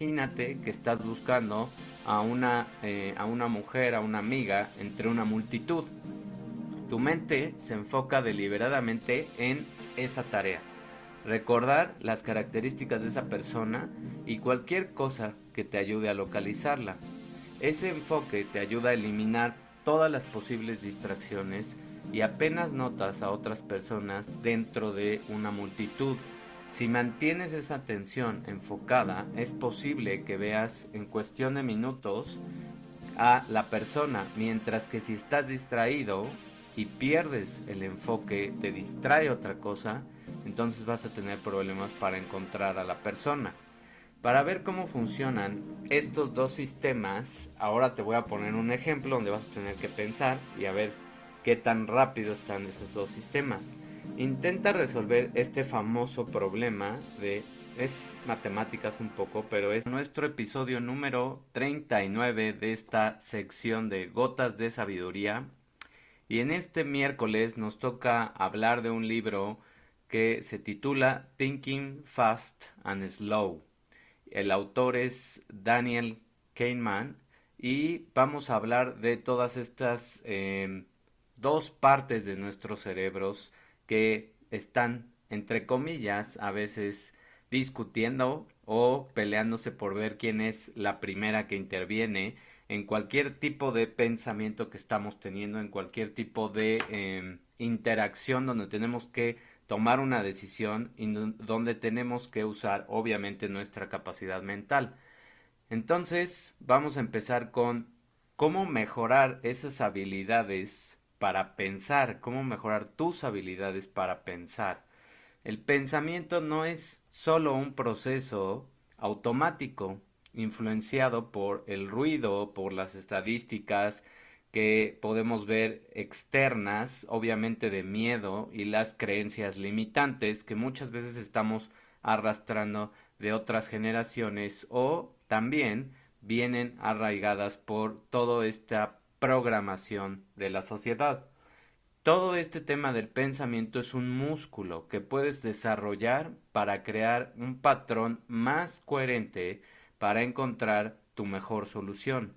Imagínate que estás buscando a una, eh, a una mujer, a una amiga, entre una multitud. Tu mente se enfoca deliberadamente en esa tarea. Recordar las características de esa persona y cualquier cosa que te ayude a localizarla. Ese enfoque te ayuda a eliminar todas las posibles distracciones y apenas notas a otras personas dentro de una multitud. Si mantienes esa atención enfocada, es posible que veas en cuestión de minutos a la persona, mientras que si estás distraído y pierdes el enfoque, te distrae otra cosa, entonces vas a tener problemas para encontrar a la persona. Para ver cómo funcionan estos dos sistemas, ahora te voy a poner un ejemplo donde vas a tener que pensar y a ver qué tan rápido están esos dos sistemas intenta resolver este famoso problema de es matemáticas un poco, pero es nuestro episodio número 39 de esta sección de Gotas de Sabiduría. Y en este miércoles nos toca hablar de un libro que se titula Thinking Fast and Slow. El autor es Daniel Kahneman y vamos a hablar de todas estas eh, dos partes de nuestros cerebros que están, entre comillas, a veces discutiendo o peleándose por ver quién es la primera que interviene en cualquier tipo de pensamiento que estamos teniendo, en cualquier tipo de em, interacción donde tenemos que tomar una decisión y donde tenemos que usar obviamente nuestra capacidad mental. Entonces vamos a empezar con cómo mejorar esas habilidades para pensar, cómo mejorar tus habilidades para pensar. El pensamiento no es solo un proceso automático influenciado por el ruido, por las estadísticas que podemos ver externas, obviamente de miedo y las creencias limitantes que muchas veces estamos arrastrando de otras generaciones o también vienen arraigadas por toda esta programación de la sociedad. Todo este tema del pensamiento es un músculo que puedes desarrollar para crear un patrón más coherente para encontrar tu mejor solución.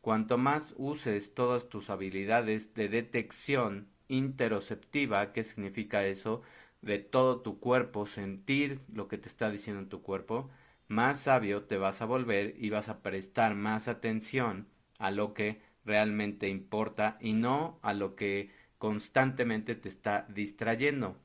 Cuanto más uses todas tus habilidades de detección interoceptiva, ¿qué significa eso? De todo tu cuerpo, sentir lo que te está diciendo tu cuerpo, más sabio te vas a volver y vas a prestar más atención a lo que realmente importa y no a lo que constantemente te está distrayendo.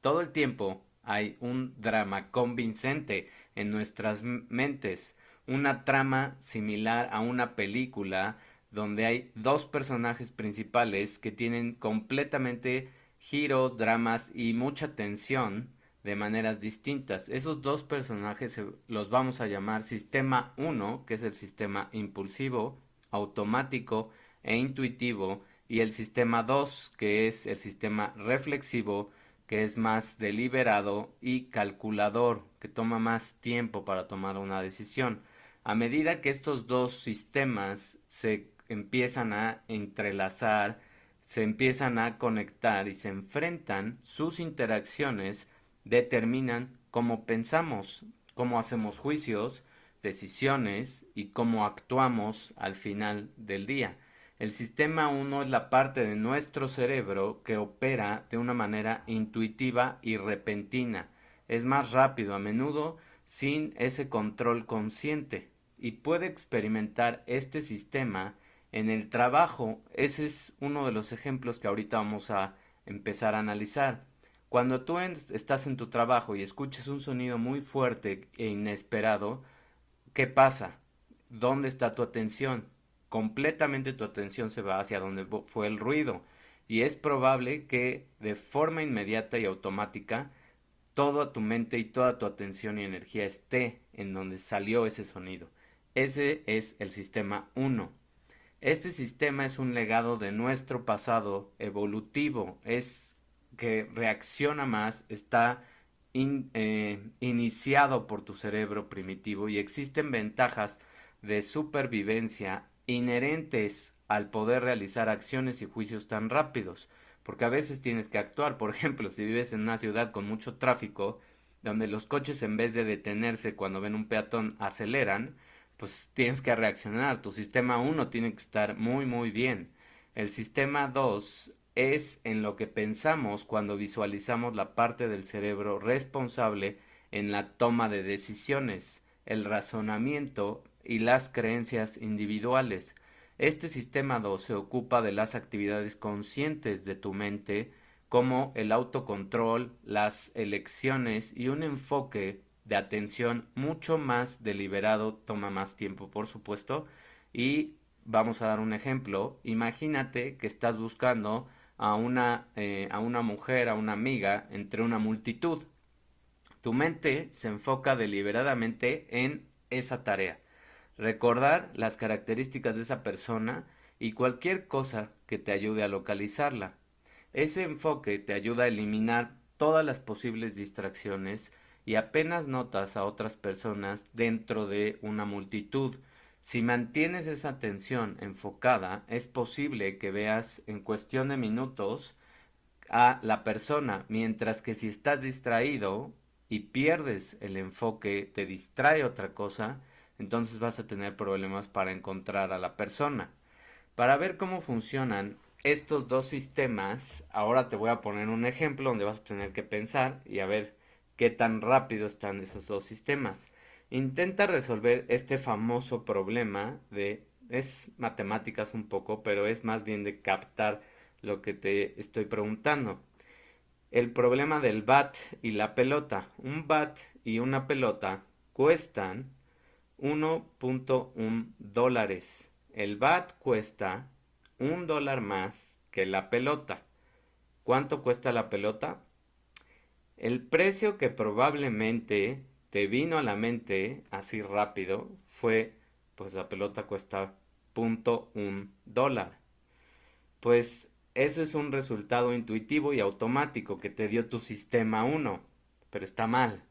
Todo el tiempo hay un drama convincente en nuestras mentes, una trama similar a una película donde hay dos personajes principales que tienen completamente giros, dramas y mucha tensión de maneras distintas. Esos dos personajes los vamos a llamar sistema 1, que es el sistema impulsivo, automático e intuitivo, y el sistema 2, que es el sistema reflexivo, que es más deliberado y calculador, que toma más tiempo para tomar una decisión. A medida que estos dos sistemas se empiezan a entrelazar, se empiezan a conectar y se enfrentan, sus interacciones determinan cómo pensamos, cómo hacemos juicios, decisiones y cómo actuamos al final del día. El sistema 1 es la parte de nuestro cerebro que opera de una manera intuitiva y repentina. Es más rápido a menudo sin ese control consciente y puede experimentar este sistema en el trabajo. Ese es uno de los ejemplos que ahorita vamos a empezar a analizar. Cuando tú estás en tu trabajo y escuches un sonido muy fuerte e inesperado, ¿Qué pasa? ¿Dónde está tu atención? Completamente tu atención se va hacia donde fue el ruido y es probable que de forma inmediata y automática toda tu mente y toda tu atención y energía esté en donde salió ese sonido. Ese es el sistema 1. Este sistema es un legado de nuestro pasado evolutivo, es que reacciona más, está eh, iniciado por tu cerebro primitivo y existen ventajas de supervivencia inherentes al poder realizar acciones y juicios tan rápidos, porque a veces tienes que actuar, por ejemplo, si vives en una ciudad con mucho tráfico, donde los coches en vez de detenerse cuando ven un peatón aceleran, pues tienes que reaccionar. Tu sistema 1 tiene que estar muy muy bien. El sistema 2 es en lo que pensamos cuando visualizamos la parte del cerebro responsable en la toma de decisiones, el razonamiento y las creencias individuales. Este sistema 2 se ocupa de las actividades conscientes de tu mente, como el autocontrol, las elecciones y un enfoque de atención mucho más deliberado, toma más tiempo por supuesto, y vamos a dar un ejemplo, imagínate que estás buscando a una, eh, a una mujer, a una amiga, entre una multitud. Tu mente se enfoca deliberadamente en esa tarea. Recordar las características de esa persona y cualquier cosa que te ayude a localizarla. Ese enfoque te ayuda a eliminar todas las posibles distracciones y apenas notas a otras personas dentro de una multitud. Si mantienes esa atención enfocada, es posible que veas en cuestión de minutos a la persona, mientras que si estás distraído y pierdes el enfoque, te distrae otra cosa, entonces vas a tener problemas para encontrar a la persona. Para ver cómo funcionan estos dos sistemas, ahora te voy a poner un ejemplo donde vas a tener que pensar y a ver qué tan rápido están esos dos sistemas. Intenta resolver este famoso problema de es matemáticas un poco, pero es más bien de captar lo que te estoy preguntando. El problema del bat y la pelota. Un bat y una pelota cuestan 1.1 dólares. El bat cuesta un dólar más que la pelota. ¿Cuánto cuesta la pelota? El precio que probablemente te vino a la mente así rápido fue, pues la pelota cuesta punto un dólar. Pues eso es un resultado intuitivo y automático que te dio tu sistema 1, pero está mal.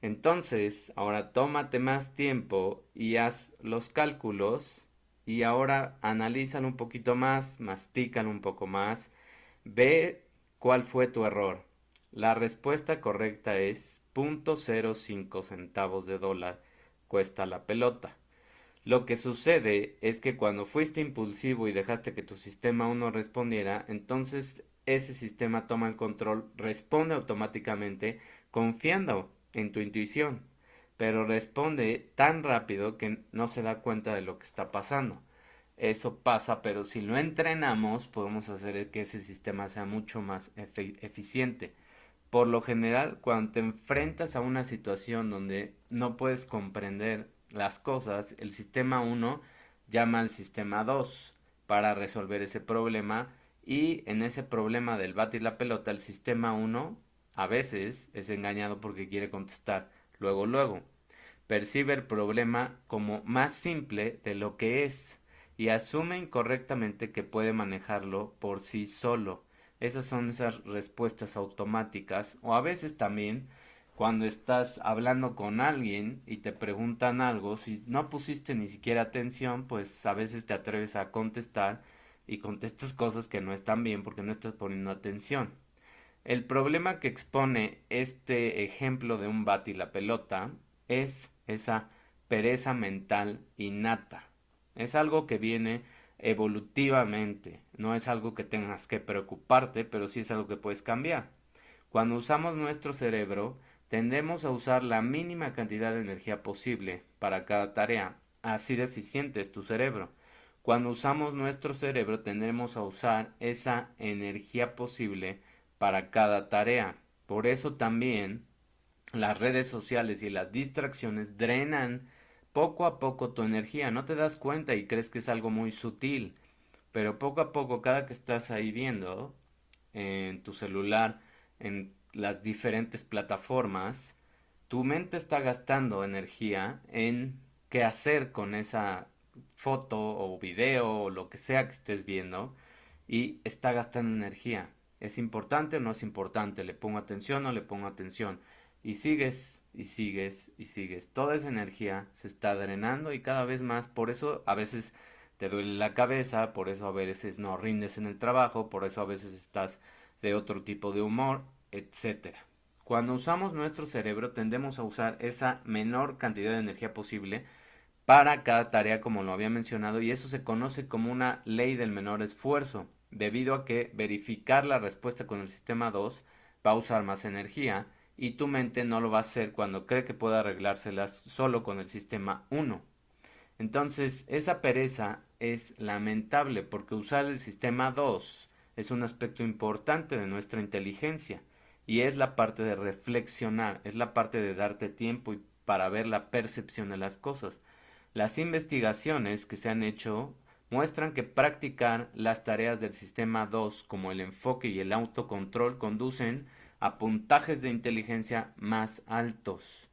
Entonces, ahora tómate más tiempo y haz los cálculos y ahora analízalo un poquito más, mastícalo un poco más, ve cuál fue tu error. La respuesta correcta es 0.05 centavos de dólar cuesta la pelota. Lo que sucede es que cuando fuiste impulsivo y dejaste que tu sistema 1 respondiera, entonces ese sistema toma el control, responde automáticamente confiando en tu intuición, pero responde tan rápido que no se da cuenta de lo que está pasando. Eso pasa, pero si lo entrenamos podemos hacer que ese sistema sea mucho más eficiente. Por lo general, cuando te enfrentas a una situación donde no puedes comprender las cosas, el sistema 1 llama al sistema 2 para resolver ese problema y en ese problema del bate y la pelota el sistema 1 a veces es engañado porque quiere contestar luego luego. Percibe el problema como más simple de lo que es y asume incorrectamente que puede manejarlo por sí solo. Esas son esas respuestas automáticas o a veces también cuando estás hablando con alguien y te preguntan algo, si no pusiste ni siquiera atención, pues a veces te atreves a contestar y contestas cosas que no están bien porque no estás poniendo atención. El problema que expone este ejemplo de un bat y la pelota es esa pereza mental innata. Es algo que viene evolutivamente, no es algo que tengas que preocuparte, pero sí es algo que puedes cambiar. Cuando usamos nuestro cerebro, tendemos a usar la mínima cantidad de energía posible para cada tarea. Así de eficiente es tu cerebro. Cuando usamos nuestro cerebro, tendremos a usar esa energía posible para cada tarea. Por eso también las redes sociales y las distracciones drenan poco a poco tu energía. No te das cuenta y crees que es algo muy sutil. Pero poco a poco, cada que estás ahí viendo en tu celular, en las diferentes plataformas, tu mente está gastando energía en qué hacer con esa foto o video o lo que sea que estés viendo y está gastando energía. ¿Es importante o no es importante? ¿Le pongo atención o le pongo atención? Y sigues y sigues y sigues. Toda esa energía se está drenando y cada vez más. Por eso a veces te duele la cabeza, por eso a veces no rindes en el trabajo, por eso a veces estás de otro tipo de humor, etcétera. Cuando usamos nuestro cerebro tendemos a usar esa menor cantidad de energía posible para cada tarea como lo había mencionado y eso se conoce como una ley del menor esfuerzo, debido a que verificar la respuesta con el sistema 2 va a usar más energía y tu mente no lo va a hacer cuando cree que puede arreglárselas solo con el sistema 1. Entonces, esa pereza es lamentable porque usar el sistema 2 es un aspecto importante de nuestra inteligencia y es la parte de reflexionar, es la parte de darte tiempo y para ver la percepción de las cosas. Las investigaciones que se han hecho muestran que practicar las tareas del sistema 2 como el enfoque y el autocontrol conducen a puntajes de inteligencia más altos.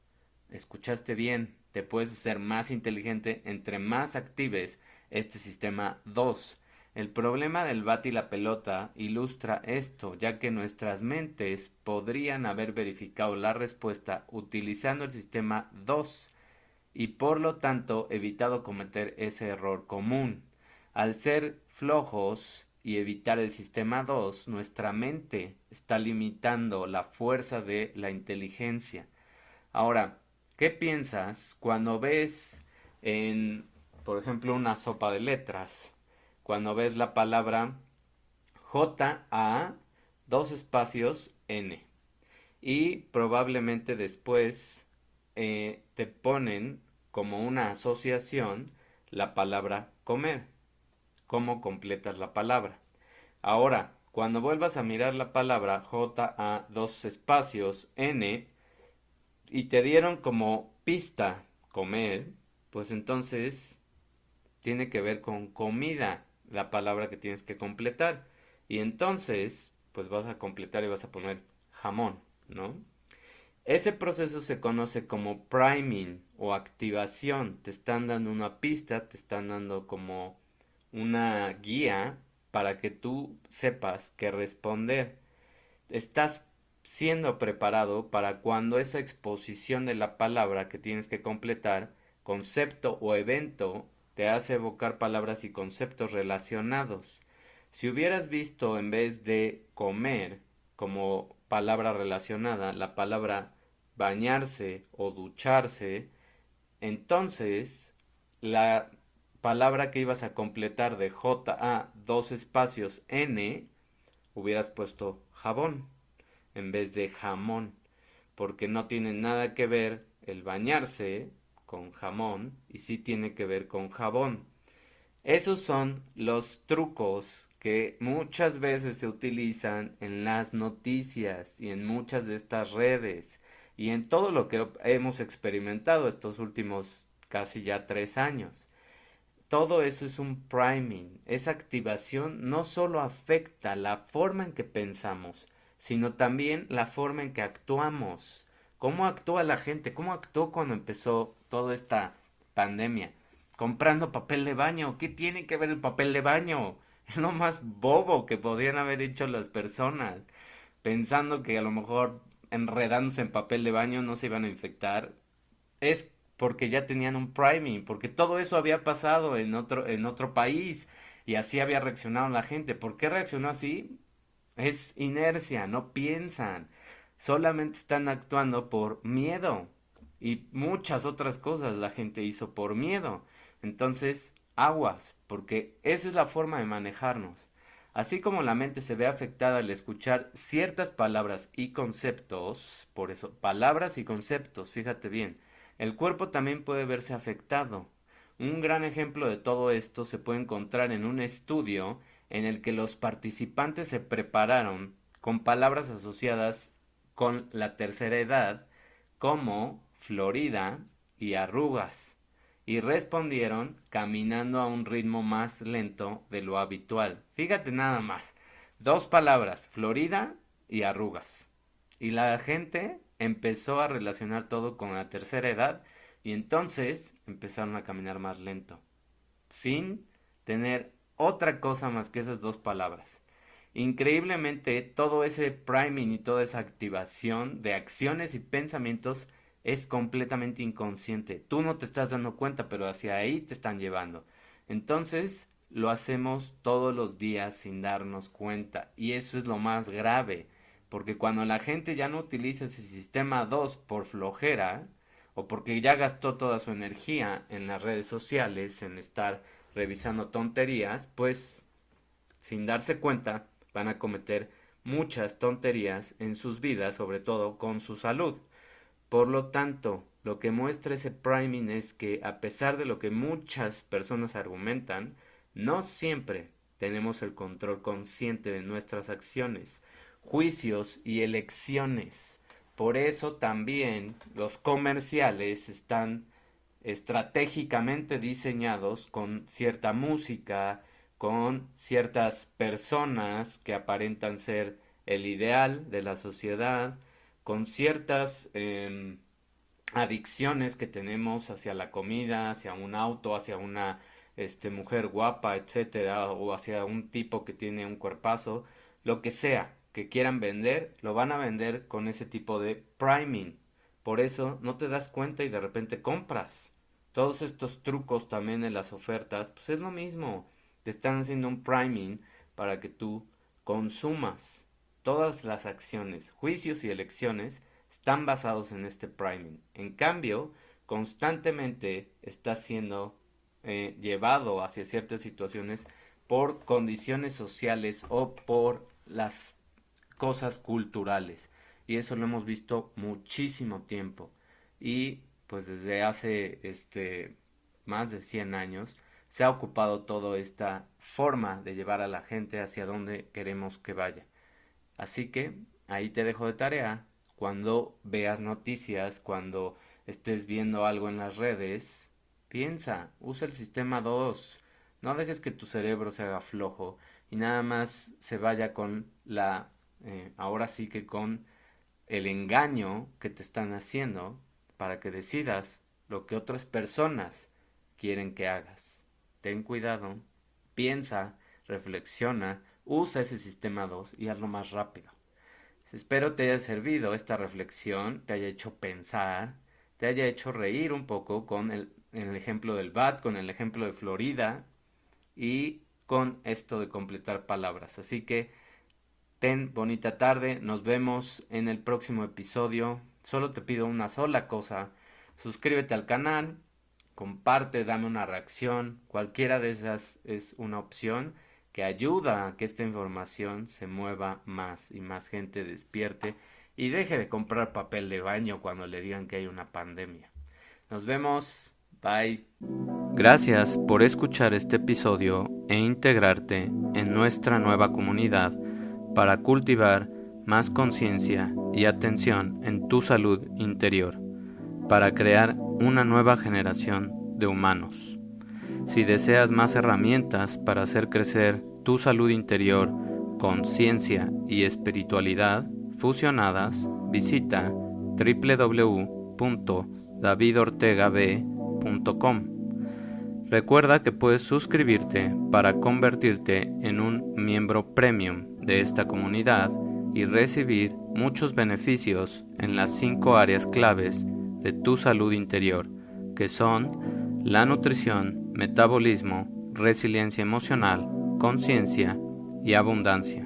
Escuchaste bien, te puedes ser más inteligente entre más actives este sistema 2. El problema del bat y la pelota ilustra esto, ya que nuestras mentes podrían haber verificado la respuesta utilizando el sistema 2 y por lo tanto evitado cometer ese error común. Al ser flojos y evitar el sistema 2, nuestra mente está limitando la fuerza de la inteligencia. Ahora, ¿qué piensas cuando ves en, por ejemplo, una sopa de letras? Cuando ves la palabra J-A, dos espacios N. Y probablemente después eh, te ponen como una asociación la palabra comer. ¿Cómo completas la palabra? Ahora, cuando vuelvas a mirar la palabra J a dos espacios N y te dieron como pista comer, pues entonces tiene que ver con comida la palabra que tienes que completar. Y entonces, pues vas a completar y vas a poner jamón, ¿no? Ese proceso se conoce como priming o activación. Te están dando una pista, te están dando como una guía para que tú sepas qué responder. Estás siendo preparado para cuando esa exposición de la palabra que tienes que completar, concepto o evento, te hace evocar palabras y conceptos relacionados. Si hubieras visto en vez de comer como palabra relacionada la palabra bañarse o ducharse, entonces la palabra que ibas a completar de J a dos espacios N, hubieras puesto jabón en vez de jamón, porque no tiene nada que ver el bañarse con jamón y sí tiene que ver con jabón. Esos son los trucos que muchas veces se utilizan en las noticias y en muchas de estas redes y en todo lo que hemos experimentado estos últimos casi ya tres años. Todo eso es un priming. Esa activación no solo afecta la forma en que pensamos, sino también la forma en que actuamos. ¿Cómo actúa la gente? ¿Cómo actuó cuando empezó toda esta pandemia? Comprando papel de baño. ¿Qué tiene que ver el papel de baño? Es lo más bobo que podrían haber hecho las personas. Pensando que a lo mejor enredándose en papel de baño no se iban a infectar, es porque ya tenían un priming, porque todo eso había pasado en otro, en otro país y así había reaccionado la gente. ¿Por qué reaccionó así? Es inercia, no piensan, solamente están actuando por miedo y muchas otras cosas la gente hizo por miedo. Entonces, aguas, porque esa es la forma de manejarnos. Así como la mente se ve afectada al escuchar ciertas palabras y conceptos, por eso, palabras y conceptos, fíjate bien, el cuerpo también puede verse afectado. Un gran ejemplo de todo esto se puede encontrar en un estudio en el que los participantes se prepararon con palabras asociadas con la tercera edad como Florida y arrugas y respondieron caminando a un ritmo más lento de lo habitual. Fíjate nada más, dos palabras, Florida y arrugas. Y la gente empezó a relacionar todo con la tercera edad y entonces empezaron a caminar más lento, sin tener otra cosa más que esas dos palabras. Increíblemente, todo ese priming y toda esa activación de acciones y pensamientos es completamente inconsciente. Tú no te estás dando cuenta, pero hacia ahí te están llevando. Entonces, lo hacemos todos los días sin darnos cuenta. Y eso es lo más grave. Porque cuando la gente ya no utiliza ese sistema 2 por flojera, o porque ya gastó toda su energía en las redes sociales, en estar revisando tonterías, pues sin darse cuenta van a cometer muchas tonterías en sus vidas, sobre todo con su salud. Por lo tanto, lo que muestra ese priming es que a pesar de lo que muchas personas argumentan, no siempre tenemos el control consciente de nuestras acciones, juicios y elecciones. Por eso también los comerciales están estratégicamente diseñados con cierta música, con ciertas personas que aparentan ser el ideal de la sociedad, con ciertas em, adicciones que tenemos hacia la comida, hacia un auto, hacia una este, mujer guapa, etcétera, o hacia un tipo que tiene un cuerpazo, lo que sea que quieran vender, lo van a vender con ese tipo de priming. Por eso no te das cuenta y de repente compras. Todos estos trucos también en las ofertas, pues es lo mismo. Te están haciendo un priming para que tú consumas. Todas las acciones, juicios y elecciones están basados en este priming. En cambio, constantemente está siendo eh, llevado hacia ciertas situaciones por condiciones sociales o por las cosas culturales. Y eso lo hemos visto muchísimo tiempo. Y pues desde hace este más de 100 años se ha ocupado toda esta forma de llevar a la gente hacia donde queremos que vaya. Así que ahí te dejo de tarea. Cuando veas noticias, cuando estés viendo algo en las redes, piensa, usa el sistema 2. No dejes que tu cerebro se haga flojo y nada más se vaya con la eh, ahora sí que con el engaño que te están haciendo para que decidas lo que otras personas quieren que hagas. Ten cuidado, piensa, reflexiona, usa ese sistema 2 y hazlo más rápido. Espero te haya servido esta reflexión, te haya hecho pensar, te haya hecho reír un poco con el, el ejemplo del BAT, con el ejemplo de Florida y con esto de completar palabras. Así que Ten bonita tarde, nos vemos en el próximo episodio. Solo te pido una sola cosa. Suscríbete al canal, comparte, dame una reacción. Cualquiera de esas es una opción que ayuda a que esta información se mueva más y más gente despierte y deje de comprar papel de baño cuando le digan que hay una pandemia. Nos vemos. Bye. Gracias por escuchar este episodio e integrarte en nuestra nueva comunidad para cultivar más conciencia y atención en tu salud interior, para crear una nueva generación de humanos. Si deseas más herramientas para hacer crecer tu salud interior, conciencia y espiritualidad fusionadas, visita www.davidortegab.com. Recuerda que puedes suscribirte para convertirte en un miembro premium de esta comunidad y recibir muchos beneficios en las cinco áreas claves de tu salud interior, que son la nutrición, metabolismo, resiliencia emocional, conciencia y abundancia.